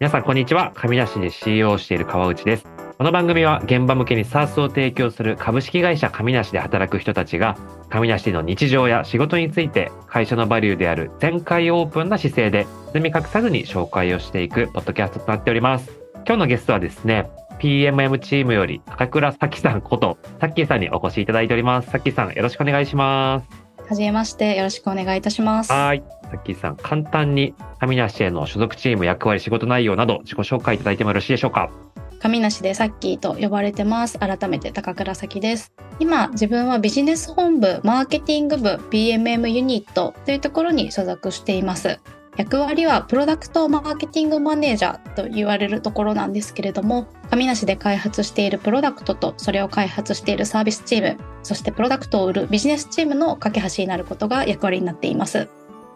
皆さんこんにちは。上梨で CEO をしている川内です。この番組は現場向けに SARS を提供する株式会社上梨で働く人たちが上梨の日常や仕事について会社のバリューである全開オープンな姿勢で包み隠さずに紹介をしていくポッドキャストとなっております。今日のゲストはですね、PMM チームより高倉咲さんことさっきーさんにお越しいただいております。さっきーさんよろしくお願いします。はじめまして、よろしくお願いいたします。はい。さっきーさん、簡単に上梨への所属チーム、役割、仕事内容など自己紹介いただいてもよろしいでしょうか？上梨でさっきーと呼ばれてます。改めて高倉咲です。今、自分はビジネス本部、マーケティング部、PMM ユニットというところに所属しています。役割はプロダクトマーケティングマネージャーと言われるところなんですけれども、上梨で開発しているプロダクトとそれを開発しているサービスチーム、そしてプロダクトを売るビジネスチームの架け橋になることが役割になっています。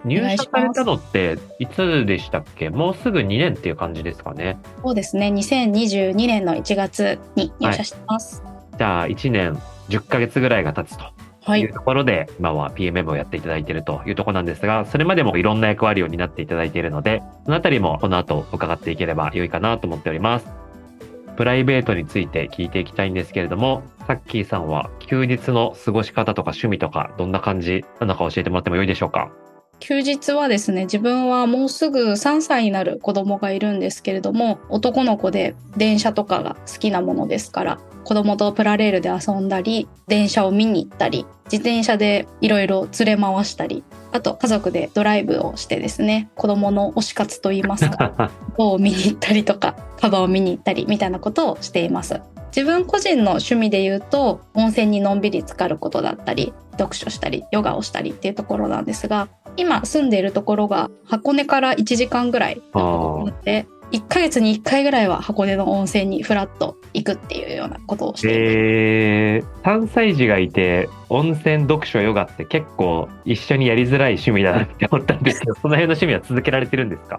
入社されたのっていつでしたっけ？もうすぐ2年っていう感じですかね。そうですね、2022年の1月に入社してます。じゃあ1年10ヶ月ぐらいが経つとはい、うところで、今は PMM をやっていただいているというところなんですが、それまでもいろんな役割を担っていただいているので、そのあたりもこの後伺っていければ良いかなと思っております。プライベートについて聞いていきたいんですけれども、さっきーさんは休日の過ごし方とか趣味とかどんな感じなのか教えてもらっても良いでしょうか？休日はですね自分はもうすぐ3歳になる子供がいるんですけれども男の子で電車とかが好きなものですから子供とプラレールで遊んだり電車を見に行ったり自転車でいろいろ連れ回したりあと家族でドライブをしてですね子供の推し活といいますか を見に行ったりとかカバを見に行ったりみたいなことをしています。自分個人の趣味で言うと温泉にのんびり浸かることだったり読書したりヨガをしたりっていうところなんですが今住んでいるところが箱根から1時間ぐらいので1ヶ月に1回ぐらいは箱根の温泉にフラッと行くっていうようなことをして。えー、3歳児がいて、温泉、読書、ヨガって結構一緒にやりづらい趣味だなって思ったんですけど、その辺の趣味は続けられてるんですか？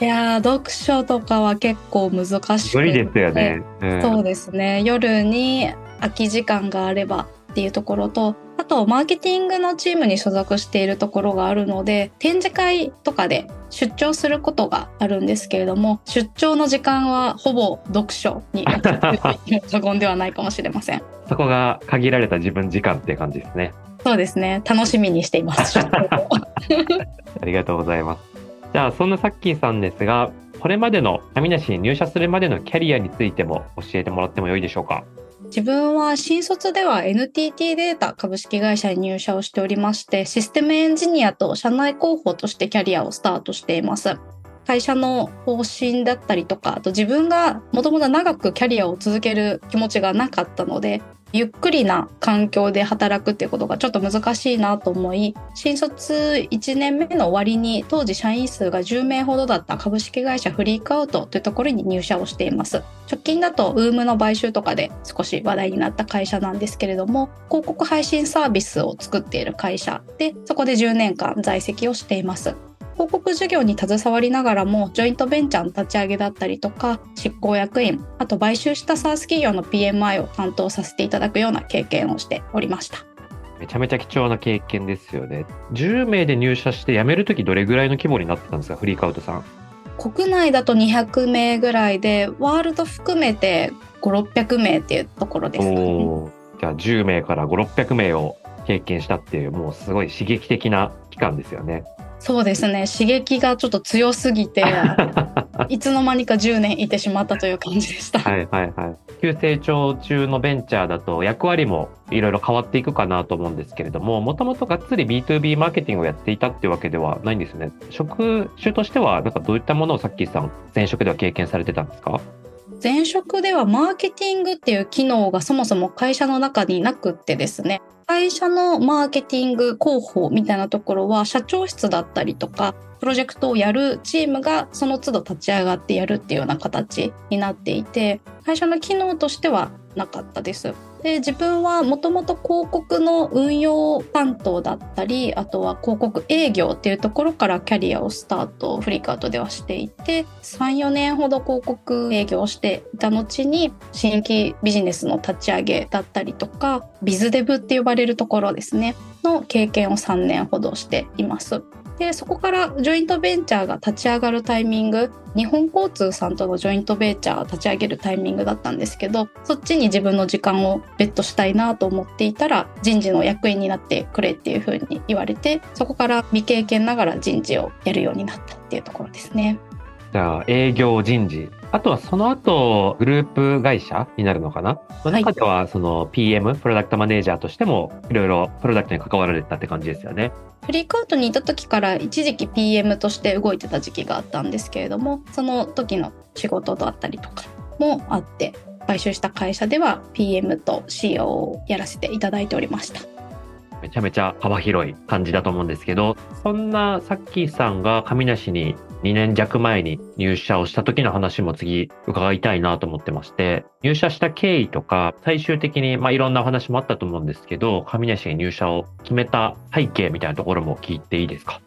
いやー読書とかは結構難しくて。無理ですよね。うん。そうですね。夜に空き時間があればっていうところとあとマーケティングのチームに所属しているところがあるので展示会とかで出張することがあるんですけれども出張の時間はほぼ読書に過言ではないかもしれませんそこが限られた自分時間っていう感じですね。そうですね楽しみにしています ありがとうございます。じゃあ、そんなさっきーさんですが、これまでの上梨に入社するまでのキャリアについても教えてもらってもよいでしょうか？自分は新卒では NTT データ株式会社に入社をしておりまして、システムエンジニアと社内広報としてキャリアをスタートしています。会社の方針だったりとか、あと自分がもともと長くキャリアを続ける気持ちがなかったので、ゆっくりな環境で働くっていうことがちょっと難しいなと思い、新卒1年目の終わりに当時社員数が10名ほどだった株式会社フリークアウトというところに入社をしています。直近だと UM の買収とかで少し話題になった会社なんですけれども、広告配信サービスを作っている会社で、そこで10年間在籍をしています。広告事業に携わりながらもジョイントベンチャーの立ち上げだったりとか執行役員あと買収した SaaS 企業の PMI を担当させていただくような経験をしておりましためちゃめちゃ貴重な経験ですよね。10名で入社して辞めるときどれぐらいの規模になってたんですか、フリークアウトさん。国内だと200名ぐらいでワールド含めて5600名っていうところですかねじゃあ10名から5、600名を経験したっていう、もうすごい刺激的な期間ですよね。そうですね刺激がちょっと強すぎて いつの間にか10年いてしまったという感じでした。はいはいはい。急成長中のベンチャーだと役割もいろいろ変わっていくかなと思うんですけれども、もともとがっつり B2B マーケティングをやっていたっていうわけではないんですね。職種としては、なんかどういったものをさっきさん、前職では経験されてたんですか？前職ではマーケティングっていう機能がそもそも会社の中になくってですね会社のマーケティング広報みたいなところは社長室だったりとかプロジェクトをやるチームがその都度立ち上がってやるっていうような形になっていて会社の機能としてはなかったです。で自分はもともと広告の運用担当だったりあとは広告営業っていうところからキャリアをスタートフリカートではしていて34年ほど広告営業をしていた後に新規ビジネスの立ち上げだったりとかビズデブって呼ばれるところですねの経験を3年ほどしています。でそこからジョイントベンチャーが立ち上がるタイミング日本交通さんとのジョイントベンチャーを立ち上げるタイミングだったんですけどそっちに自分の時間をベットしたいなと思っていたら人事の役員になってくれっていう風に言われてそこから未経験ながら人事をやるようになったっていうところですね。じゃあ営業人事あとはその後、グループ会社になるのかな、はい、中ではその PM、プロダクトマネージャーとしてもいろいろプロダクトに関わられたって感じですよね。フリークアウトにいた時から一時期 PM として動いてた時期があったんですけれども、その時の仕事だったりとかもあって、買収した会社では PM と CO をやらせていただいておりました。めちゃめちゃ幅広い感じだと思うんですけど、そんなさっきさんが神梨に2年弱前に入社をした時の話も次伺いたいなと思ってまして、入社した経緯とか、最終的にまあいろんなお話もあったと思うんですけど、上梨に入社を決めた背景みたいなところも聞いていいですか？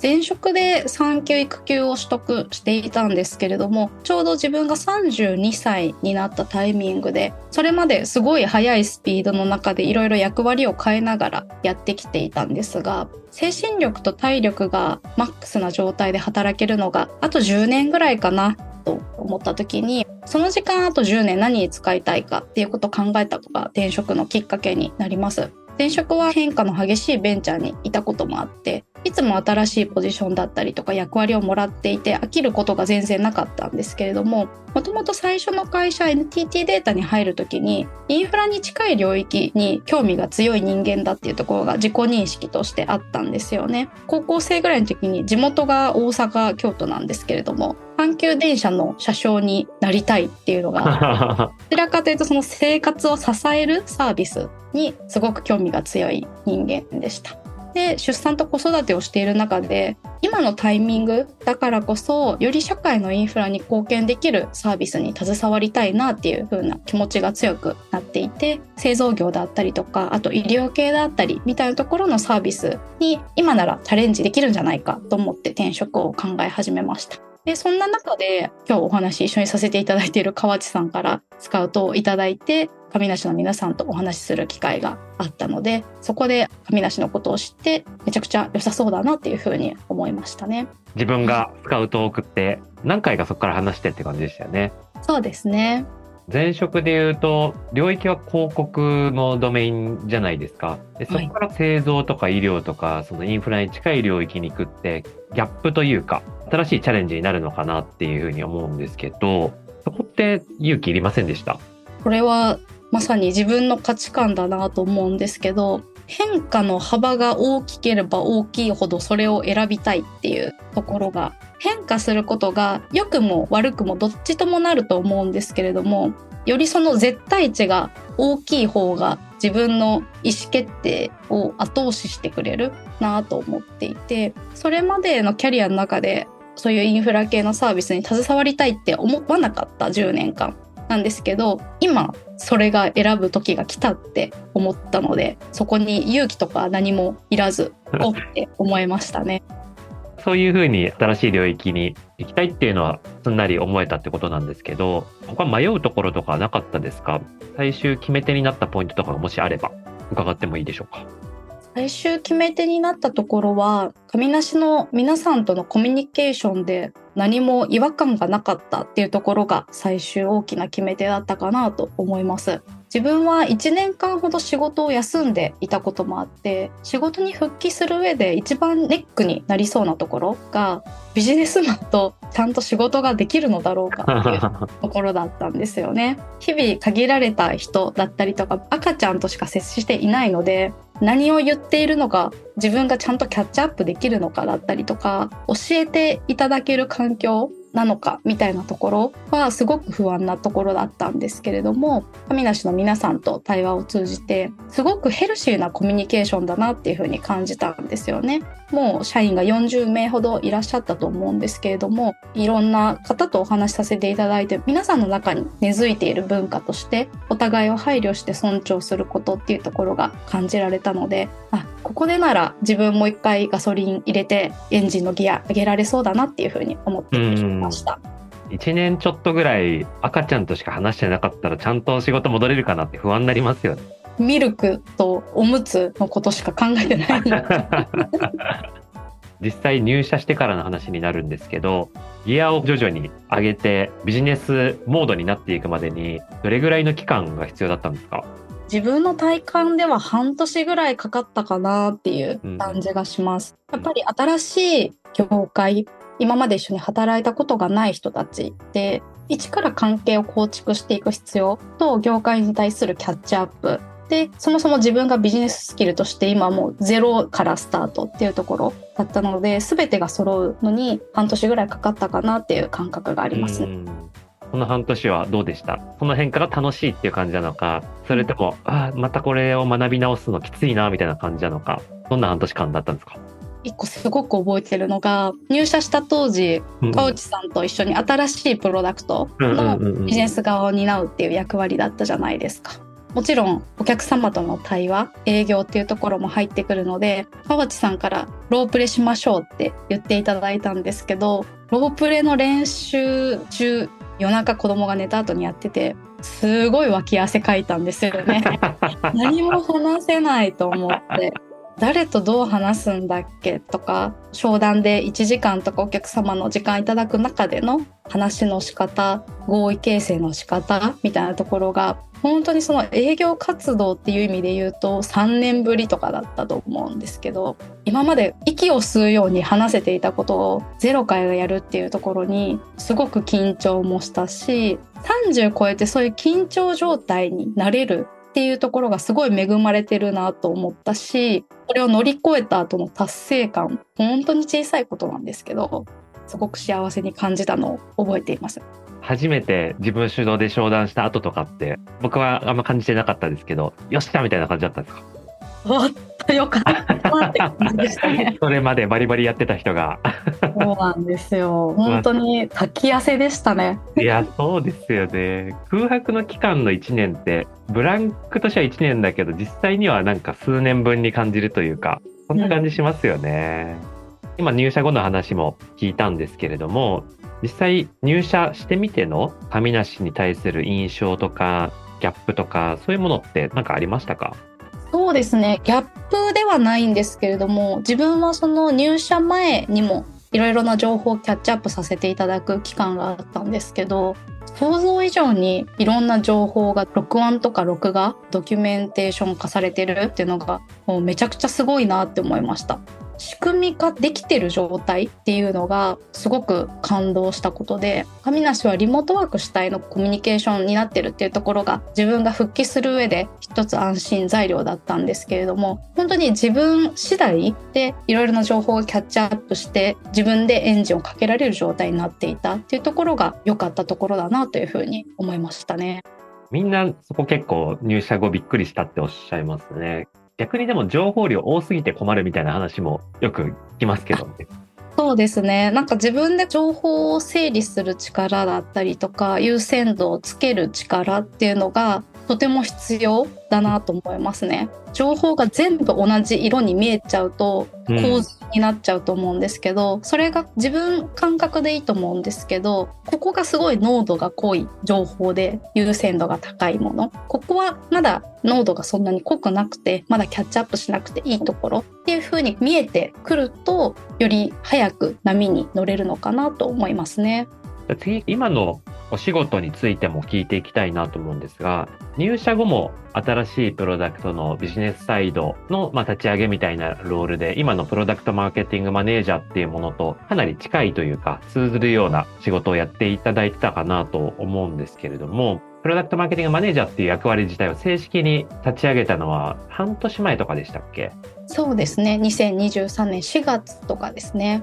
前職で産休育休を取得していたんですけれどもちょうど自分が32歳になったタイミングでそれまですごい速いスピードの中でいろいろ役割を変えながらやってきていたんですが精神力と体力がマックスな状態で働けるのがあと10年ぐらいかなと思った時にその時間あと10年何に使いたいかっていうことを考えたのが転職のきっかけになります。前職は変化の激しいベンチャーにいたこともあっていつも新しいポジションだったりとか役割をもらっていて飽きることが全然なかったんですけれどももともと最初の会社 NTT データに入る時にインフラに近い領域に興味が強い人間だっていうところが自己認識としてあったんですよね。高校生ぐらいの時に地元が大阪京都なんですけれども阪急電車の車掌になりたいっていうのが どちらかというとその生活を支えるサービスにすごく興味が強い人間でした。で出産と子育てをしている中で今のタイミングだからこそより社会のインフラに貢献できるサービスに携わりたいなっていう風な気持ちが強くなっていて製造業だったりとかあと医療系だったりみたいなところのサービスに今ならチャレンジできるんじゃないかと思って転職を考え始めました。でそんな中で今日お話一緒にさせていただいている河内さんからスカウトをいただいて上梨の皆さんとお話しする機会があったのでそこで上梨のことを知ってめちゃくちゃ良さそうだなっていうふうに思いましたね。自分がスカウトを送って何回かそこから話してって感じでしたよね。そうですね。前職で言うと領域は広告のドメインじゃないですか。でそこから製造とか医療とかそのインフラに近い領域に行くってギャップというか新しいチャレンジになるのかなっていうふうに思うんですけどそこって勇気いりませんでした？これはまさに自分の価値観だなと思うんですけど変化の幅が大きければ大きいほどそれを選びたいっていうところが変化することが良くも悪くもどっちともなると思うんですけれどもよりその絶対値が大きい方が自分の意思決定を後押ししてくれるなと思っていてそれまでのキャリアの中でそういうインフラ系のサービスに携わりたいって思わなかった10年間。なんですけど今それが選ぶ時が来たって思ったのでそこに勇気とか何もいらず おって思いましたね。そういうふうに新しい領域に行きたいっていうのはすんなり思えたってことなんですけど他迷うところとかなかったですか？最終決め手になったポイントとかがもしあれば伺ってもいいでしょうか？最終決め手になったところは上梨の皆さんとのコミュニケーションで何も違和感がなかったっていうところが最終大きな決め手だったかなと思います自分は1年間ほど仕事を休んでいたこともあって仕事に復帰する上で一番ネックになりそうなところがビジネスマンとちゃんと仕事ができるのだろうかっていうところだったんですよね。日々限られた人だったりとか赤ちゃんとしか接していないので何を言っているのか自分がちゃんとキャッチアップできるのかだったりとか教えていただける環境なのかみたいなところはすごく不安なところだったんですけれども神梨の皆さんと対話を通じてすごくヘルシーなコミュニケーションだなっていうふうに感じたんですよね。もう社員が40名ほどいらっしゃったと思うんですけれどもいろんな方とお話しさせていただいて皆さんの中に根付いている文化としてお互いを配慮して尊重することっていうところが感じられたのであここでなら自分もう一回ガソリン入れてエンジンのギア上げられそうだなっていうふうに思ってました。1年ちょっとぐらい赤ちゃんとしか話してなかったらちゃんと仕事戻れるかなって不安になりますよね。ミルクとおむつのことしか考えてない 実際入社してからの話になるんですけどギアを徐々に上げてビジネスモードになっていくまでにどれぐらいの期間が必要だったんですか？自分の体感では半年ぐらいかかったかなっていう感じがします。うん、やっぱり新しい業界、今まで一緒に働いたことがない人たちで、一から関係を構築していく必要と業界に対するキャッチアップでそもそも自分がビジネススキルとして今もうゼロからスタートっていうところだったので全てが揃うのに半年ぐらいかかったかなっていう感覚がありますね。この半年はどうでした？その変化が楽しいっていう感じなのかそれとも、ああまたこれを学び直すのきついなみたいな感じなのかどんな半年間だったんですか？一個すごく覚えてるのが入社した当時川内さんと一緒に新しいプロダクトのビジネス側を担うっていう役割だったじゃないですか。もちろんお客様との対話営業っていうところも入ってくるので川内さんからロープレしましょうって言っていただいたんですけどロープレの練習中夜中子供が寝た後にやっててすごい脇汗かいたんですよね。何も話せないと思って誰とどう話すんだっけとか商談で1時間とかお客様の時間いただく中での話の仕方合意形成の仕方みたいなところが本当にその営業活動っていう意味で言うと3年ぶりとかだったと思うんですけど今まで息を吸うように話せていたことをゼロからやるっていうところにすごく緊張もしたし30超えてそういう緊張状態になれるっていうところがすごい恵まれてるなと思ったしこれを乗り越えた後の達成感本当に小さいことなんですけどすごく幸せに感じたのを覚えています。初めて自分主導で商談した後とかって僕はあんま感じてなかったですけどよっしゃみたいな感じだったんですか？おっとよかったって感じでしたね。それまでバリバリやってた人が。そうなんですよ。本当に滝汗でしたね。いや、そうですよね。空白の期間の1年って、ブランクとしては1年だけど、実際にはなんか数年分に感じるというか、そんな感じしますよね。うん、今入社後の話も聞いたんですけれども、実際入社してみての神梨に対する印象とかギャップとかそういうものって何かありましたか？そうですねギャップではないんですけれども自分はその入社前にもいろいろな情報をキャッチアップさせていただく期間があったんですけど想像以上にいろんな情報が録音とか録画ドキュメンテーション化されてるっていうのがもうめちゃくちゃすごいなって思いました。仕組み化できてる状態っていうのがすごく感動したことで神梨はリモートワーク主体のコミュニケーションになってるっていうところが自分が復帰する上で一つ安心材料だったんですけれども本当に自分次第でいろいろな情報をキャッチアップして自分でエンジンをかけられる状態になっていたっていうところが良かったところだなというふうに思いましたね。みんなそこ結構入社後びっくりしたっておっしゃいますね。逆にでも情報量多すぎて困るみたいな話もよく聞きますけどね。そうですね。なんか自分で情報を整理する力だったりとか、優先度をつける力っていうのがとても必要だなと思いますね。情報が全部同じ色に見えちゃうと構図になっちゃうと思うんですけど、うん、それが自分感覚でいいと思うんですけどここがすごい濃度が濃い情報で優先度が高いものここはまだ濃度がそんなに濃くなくてまだキャッチアップしなくていいところっていう風に見えてくるとより早く波に乗れるのかなと思いますね。次今のお仕事についても聞いていきたいなと思うんですが、入社後も新しいプロダクトのビジネスサイドの、まあ、立ち上げみたいなロールで、今のプロダクトマーケティングマネージャーっていうものとかなり近いというか、通ずるような仕事をやっていただいてたかなと思うんですけれども、プロダクトマーケティングマネージャーっていう役割自体を正式に立ち上げたのは半年前とかでしたっけ？そうですね。2023年4月とかですね。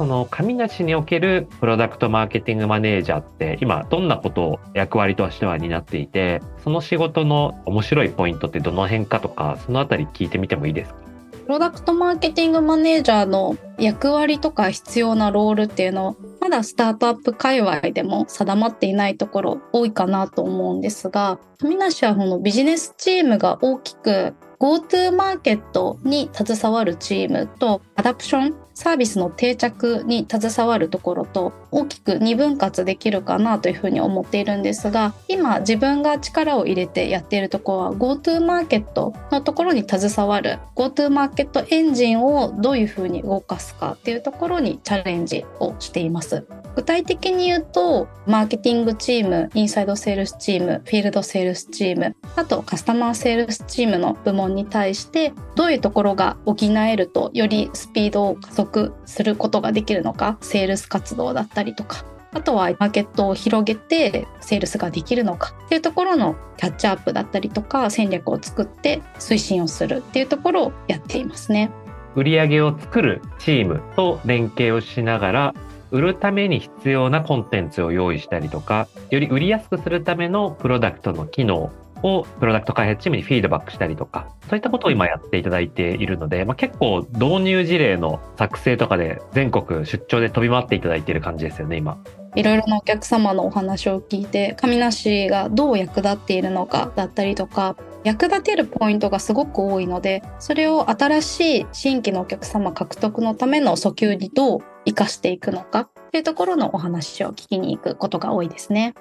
その神梨におけるプロダクトマーケティングマネージャーって今どんなことを役割としては担っていてその仕事の面白いポイントってどの辺かとかそのあたり聞いてみてもいいですか？プロダクトマーケティングマネージャーの役割とか必要なロールっていうのまだスタートアップ界隈でも定まっていないところ多いかなと思うんですが神梨はこのビジネスチームが大きく GoTo マーケットに携わるチームとアダプションサービスの定着に携わるところと大きく二分割できるかなというふうに思っているんですが今自分が力を入れてやっているところは GoTo マーケットのところに携わる GoTo マーケットエンジンをどういうふうに動かすかっていうところにチャレンジをしています。具体的に言うとマーケティングチームインサイドセールスチームフィールドセールスチームあとカスタマーサクセスチームの部門に対してどういうところが補えるとよりスピードを加速することができるのかセールス活動だったりとかあとはマーケットを広げてセールスができるのかっていうところのキャッチアップだったりとか戦略を作って推進をするっていうところをやっていますね。売上を作るチームと連携をしながら売るために必要なコンテンツを用意したりとかより売りやすくするためのプロダクトの機能をプロダクト開発チームにフィードバックしたりとか、そういったことを今やっていただいているので、まあ、結構導入事例の作成とかで全国出張で飛び回っていただいている感じですよね、今。いろいろなお客様のお話を聞いて、神梨がどう役立っているのかだったりとか、役立てるポイントがすごく多いので、それを新しい新規のお客様獲得のための訴求にどう活かしていくのかっていうところのお話を聞きに行くことが多いですね。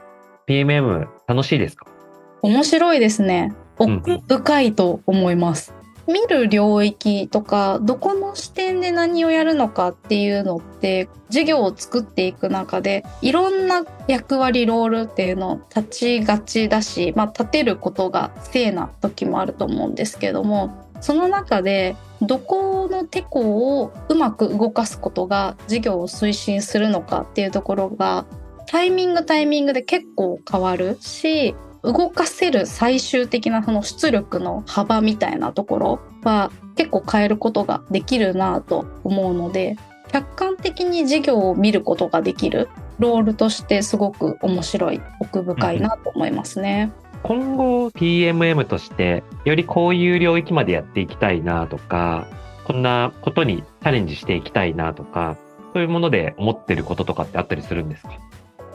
PMM 楽しいですか？面白いですね。奥深いと思います。うん、見る領域とか、どこの視点で何をやるのかっていうのって、事業を作っていく中で、いろんな役割、ロールっていうのを立ちがちだし、まあ、立てることが正な時もあると思うんですけども、その中で、どこのテコをうまく動かすことが事業を推進するのかっていうところがタイミングタイミングで結構変わるし動かせる最終的なその出力の幅みたいなところは結構変えることができるなと思うので客観的に事業を見ることができるロールとしてすごく面白い奥深いなと思いますね。今後 PMM としてよりこういう領域までやっていきたいなとかこんなことにチャレンジしていきたいなとかそういうもので思ってることとかってあったりするんですか？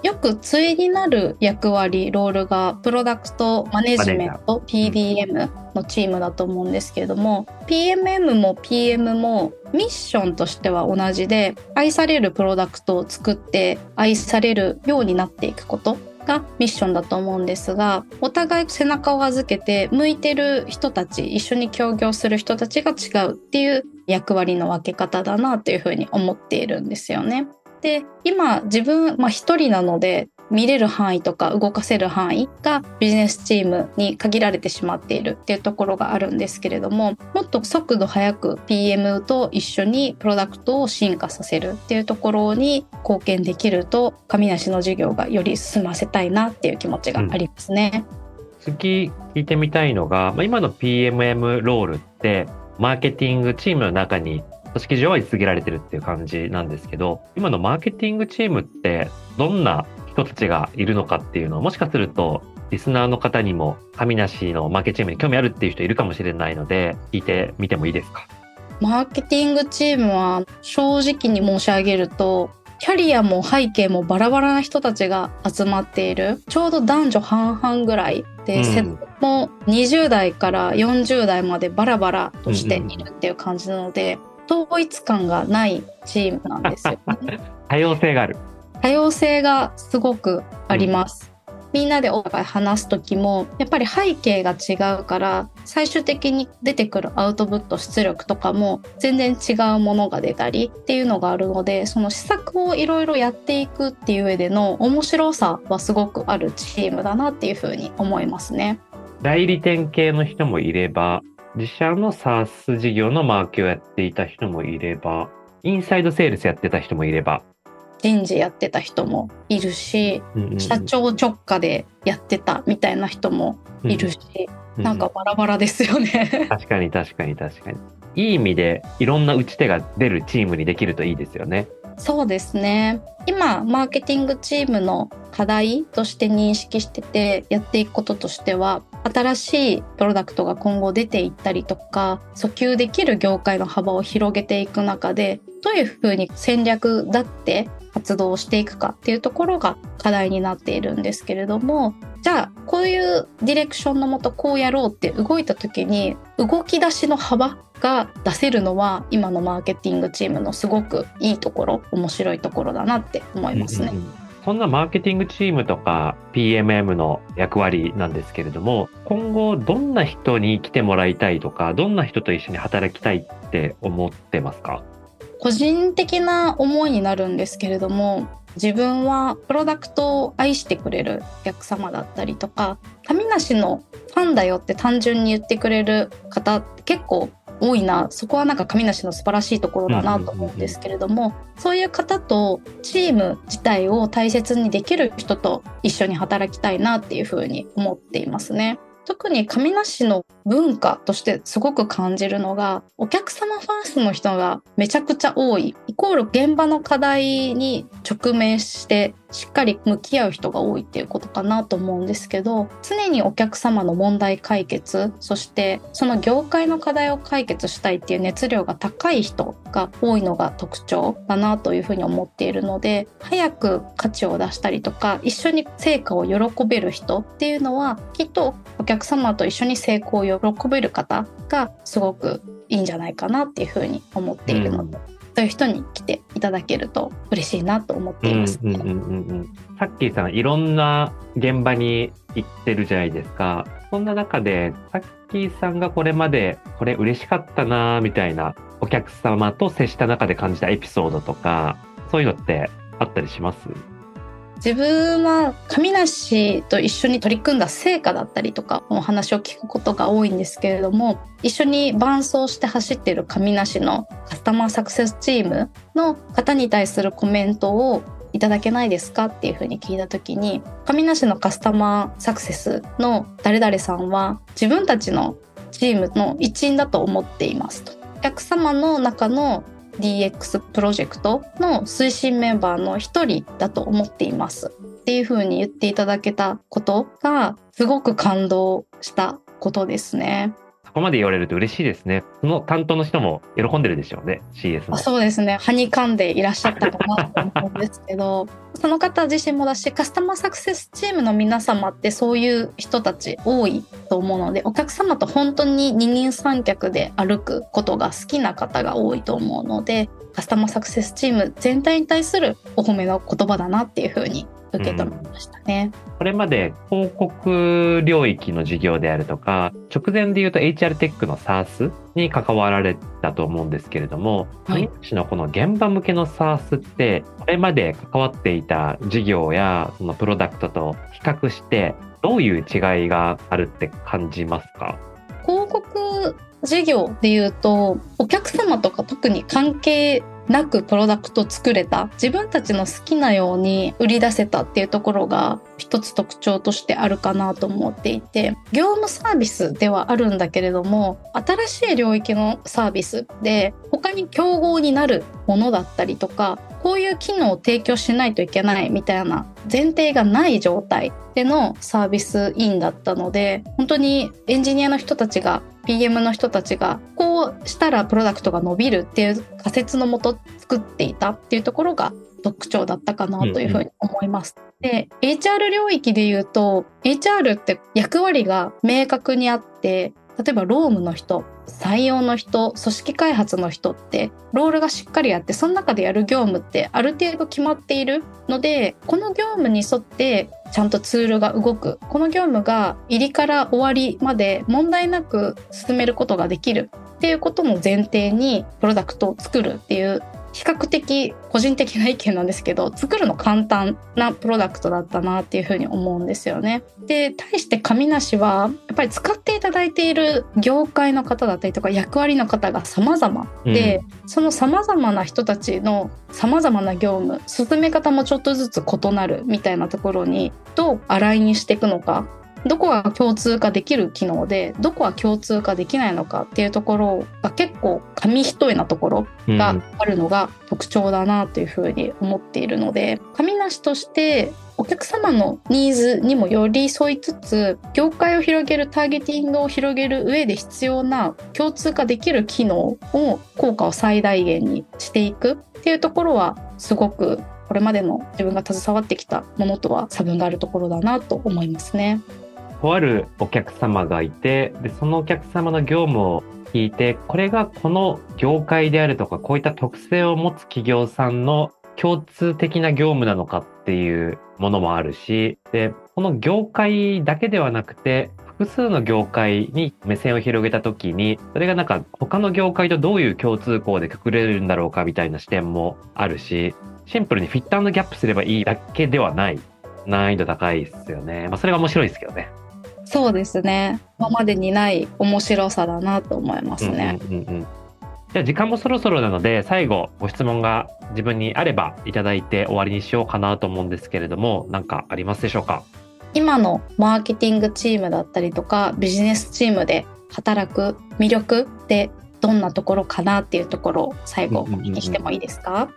よく対になる役割ロールがプロダクトマネジメント PDM のチームだと思うんですけれども PMM も PM もミッションとしては同じで愛されるプロダクトを作って愛されるようになっていくことがミッションだと思うんですがお互い背中を預けて向いてる人たち一緒に協業する人たちが違うっていう役割の分け方だなというふうに思っているんですよね。で今自分、まあ、一人なので見れる範囲とか動かせる範囲がビジネスチームに限られてしまっているっていうところがあるんですけれどももっと速度速く PM と一緒にプロダクトを進化させるっていうところに貢献できると神梨の授業がより進ませたいなっていう気持ちがありますね。うん、次聞いてみたいのが、まあ、今の PMM ロールってマーケティングチームの中に組織上は居続けられてるっていう感じなんですけど、今のマーケティングチームってどんな人たちがいるのかっていうのをもしかするとリスナーの方にも神梨のマーケチームに興味あるっていう人いるかもしれないので聞いてみてもいいですか？マーケティングチームは正直に申し上げるとキャリアも背景もバラバラな人たちが集まっている。ちょうど男女半々ぐらいで、うん、世代も20代から40代までバラバラとしているっていう感じなので、うんうん統一感がないチームなんですよ、ね、多様性がある。多様性がすごくあります、うん、みんなでお互い話す時もやっぱり背景が違うから最終的に出てくるアウトプット出力とかも全然違うものが出たりっていうのがあるのでその施策をいろいろやっていくっていう上での面白さはすごくあるチームだなっていうふうに思いますね。代理店系の人もいれば自社の SaaS 事業のマーケをやっていた人もいれば、インサイドセールスやってた人もいれば、人事やってた人もいるし、うんうん、社長直下でやってたみたいな人もいるし、うん、なんかバラバラですよね確かに確かに確かに。いい意味でいろんな打ち手が出るチームにできるといいですよね。そうですね。今、マーケティングチームの課題として認識しててやっていくこととしては、新しいプロダクトが今後出ていったりとか、訴求できる業界の幅を広げていく中で、どういうふうに戦略だって活動をしていくかっていうところが課題になっているんですけれどもじゃあこういうディレクションのもとこうやろうって動いた時に動き出しの幅が出せるのは今のマーケティングチームのすごくいいところ面白いところだなって思いますね。うんうんうんそんなマーケティングチームとか PMM の役割なんですけれども、今後どんな人に来てもらいたいとか、どんな人と一緒に働きたいって思ってますか？個人的な思いになるんですけれども、自分はプロダクトを愛してくれるお客様だったりとか、神梨のファンだよって単純に言ってくれる方結構多いなそこはなんか神梨の素晴らしいところだなと思うんですけれども、そういう方とチーム自体を大切にできる人と一緒に働きたいなっていうふうに思っていますね。特に神梨の文化としてすごく感じるのがお客様ファーストの人がめちゃくちゃ多い。イコール現場の課題に直面してしっかり向き合う人が多いっていうことかなと思うんですけど常にお客様の問題解決そしてその業界の課題を解決したいっていう熱量が高い人が多いのが特徴だなというふうに思っているので早く価値を出したりとか一緒に成果を喜べる人っていうのはきっとお客様と一緒に成功を喜べる方がすごくいいんじゃないかなっていうふうに思っているので、うん、そういう人に来ていただけると嬉しいなと思っています、ね、うんうんうんうん、さっきさんいろんな現場に行ってるじゃないですか。そんな中でさっきさんがこれまでこれ嬉しかったなみたいなお客様と接した中で感じたエピソードとかそういうのってあったりします？自分は神梨と一緒に取り組んだ成果だったりとかお話を聞くことが多いんですけれども一緒に伴走して走っている神梨のカスタマーサクセスチームの方に対するコメントをいただけないですかっていうふうに聞いた時に神梨のカスタマーサクセスの誰々さんは自分たちのチームの一員だと思っていますと。お客様の中の DX プロジェクトの推進メンバーの一人だと思っていますっていうふうに言っていただけたことがすごく感動したことですね。こまで言われると嬉しいですね。その担当の人も喜んでるでしょうね、CS も。そうですね。はにかんでいらっしゃったかなと思うんですけど、その方自身もだし、カスタマーサクセスチームの皆様ってそういう人たち多いと思うので、お客様と本当に二人三脚で歩くことが好きな方が多いと思うので、カスタマーサクセスチーム全体に対するお褒めの言葉だなっていうふうに受け止めましたね、うん、これまで広告領域の事業であるとか、直前で言うと HR テックの SARS に関わられたと思うんですけれども、はい、のこの現場向けの SARS って、これまで関わっていた事業やそのプロダクトと比較して、どういう違いがあるって感じますか？広告事業で言うとお客様とか特に関係なくプロダクト作れた自分たちの好きなように売り出せたっていうところが一つ特徴としてあるかなと思っていて業務サービスではあるんだけれども新しい領域のサービスで他に競合になるものだったりとかこういう機能を提供しないといけないみたいな前提がない状態でのサービスインだったので本当にエンジニアの人たちが PM の人たちがこうしたらプロダクトが伸びるっていう仮説のもと作っていたっていうところが特徴だったかなというふうに思います。うんうん、で HR 領域で言うと HR って役割が明確にあって例えばロームの人採用の人組織開発の人ってロールがしっかりあってその中でやる業務ってある程度決まっているのでこの業務に沿ってちゃんとツールが動く。この業務が入りから終わりまで問題なく進めることができるっていうことも前提にプロダクトを作るっていう比較的個人的な意見なんですけど作るの簡単なプロダクトだったなっていうふうに思うんですよね。で対して神梨はやっぱり使っていただいている業界の方だったりとか役割の方が様々で、うん、その様々な人たちの様々な業務進め方もちょっとずつ異なるみたいなところにどうアラインしていくのかどこが共通化できる機能でどこは共通化できないのかっていうところが結構紙一重なところがあるのが特徴だなというふうに思っているので紙梨としてお客様のニーズにも寄り添いつつ業界を広げるターゲティングを広げる上で必要な共通化できる機能を効果を最大限にしていくっていうところはすごくこれまでの自分が携わってきたものとは差分があるところだなと思いますね。とあるお客様がいてでそのお客様の業務を聞いてこれがこの業界であるとかこういった特性を持つ企業さんの共通的な業務なのかっていうものもあるし、で、この業界だけではなくて、複数の業界に目線を広げたときに、それがなんか他の業界とどういう共通項でくくれるんだろうかみたいな視点もあるし、シンプルにフィットギャップすればいいだけではない。難易度高いですよね。まあそれが面白いですけどね。そうですね。今までにない面白さだなと思いますね。うんうんうんじゃあ時間もそろそろなので、最後ご質問が自分にあればいただいて終わりにしようかなと思うんですけれども、何かありますでしょうか？今のマーケティングチームだったりとか、ビジネスチームで働く魅力ってどんなところかなっていうところを最後お聞きしてもいいですか、うんうん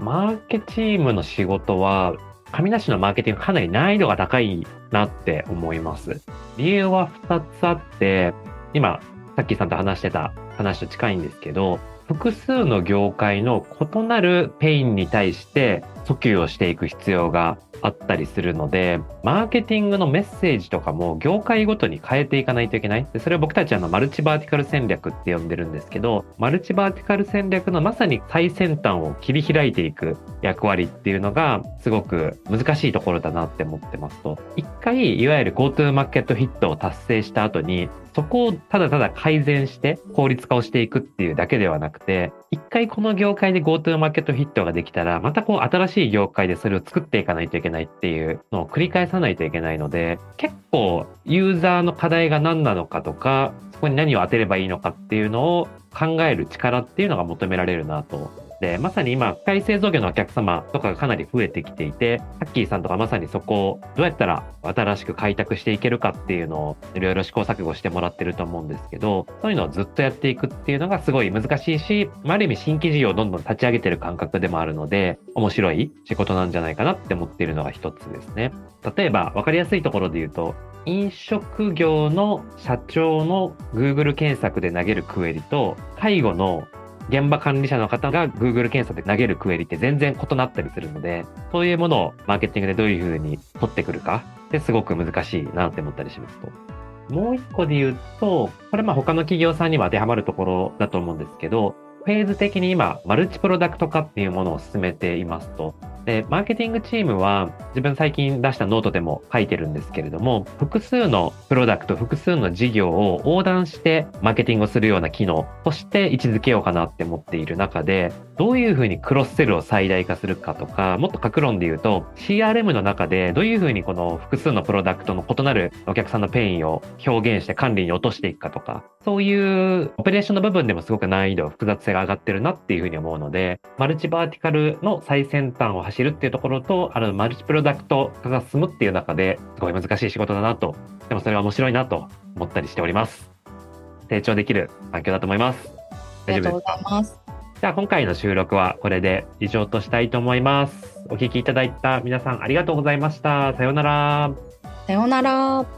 うん、マーケチームの仕事は、カミナシのマーケティングかなり難易度が高いなって思います。理由は2つあって、今、さっきさんと話してた話と近いんですけど、複数の業界の異なるペインに対して訴求をしていく必要があったりするので、マーケティングのメッセージとかも業界ごとに変えていかないといけない。でそれを僕たちはのマルチバーティカル戦略って呼んでるんですけど、マルチバーティカル戦略のまさに最先端を切り開いていく役割っていうのがすごく難しいところだなって思ってますと、一回いわゆる GoTo マーケットヒットを達成した後に、そこをただただ改善して効率化をしていくっていうだけではなくて、一回この業界で GoTo マーケットヒットができたら、またこう新しい業界でそれを作っていかないといけないけないっていうのを繰り返さないといけないので、結構ユーザーの課題が何なのかとか、そこに何を当てればいいのかっていうのを考える力っていうのが求められるなとで、まさに今、機械製造業のお客様とかがかなり増えてきていて、ハッキーさんとかまさにそこをどうやったら新しく開拓していけるかっていうのをいろいろ試行錯誤してもらってると思うんですけど、そういうのをずっとやっていくっていうのがすごい難しいし、ある意味新規事業をどんどん立ち上げてる感覚でもあるので、面白い仕事なんじゃないかなって思っているのが一つですね。例えば、わかりやすいところで言うと、飲食業の社長の Google 検索で投げるクエリと、介護の現場管理者の方が Google 検索で投げるクエリって全然異なったりするので、そういうものをマーケティングでどういうふうに取ってくるかってすごく難しいなって思ったりしますと。もう一個で言うと、これまあ他の企業さんには当てはまるところだと思うんですけど、フェーズ的に今、マルチプロダクト化っていうものを進めていますと。で、マーケティングチームは自分最近出したノートでも書いてるんですけれども、複数のプロダクト、複数の事業を横断してマーケティングをするような機能として位置づけようかなって思っている中で、どういうふうにクロスセルを最大化するかとか、もっと各論で言うと、CRM の中でどういうふうにこの複数のプロダクトの異なるお客さんのペインを表現して管理に落としていくかとか、そういうオペレーションの部分でもすごく難易度、複雑性が上がってるなっていうふうに思うので、マルチバーティカルの最先端を走走るっていうところと、あの、マルチプロダクト化が進むっていう中で、すごい難しい仕事だなと、でもそれは面白いなと思ったりしております。成長できる環境だと思います。ありがとうございます。じゃあ今回の収録はこれで以上としたいと思います。お聞きいただいた皆さんありがとうございました。さようなら。さようなら。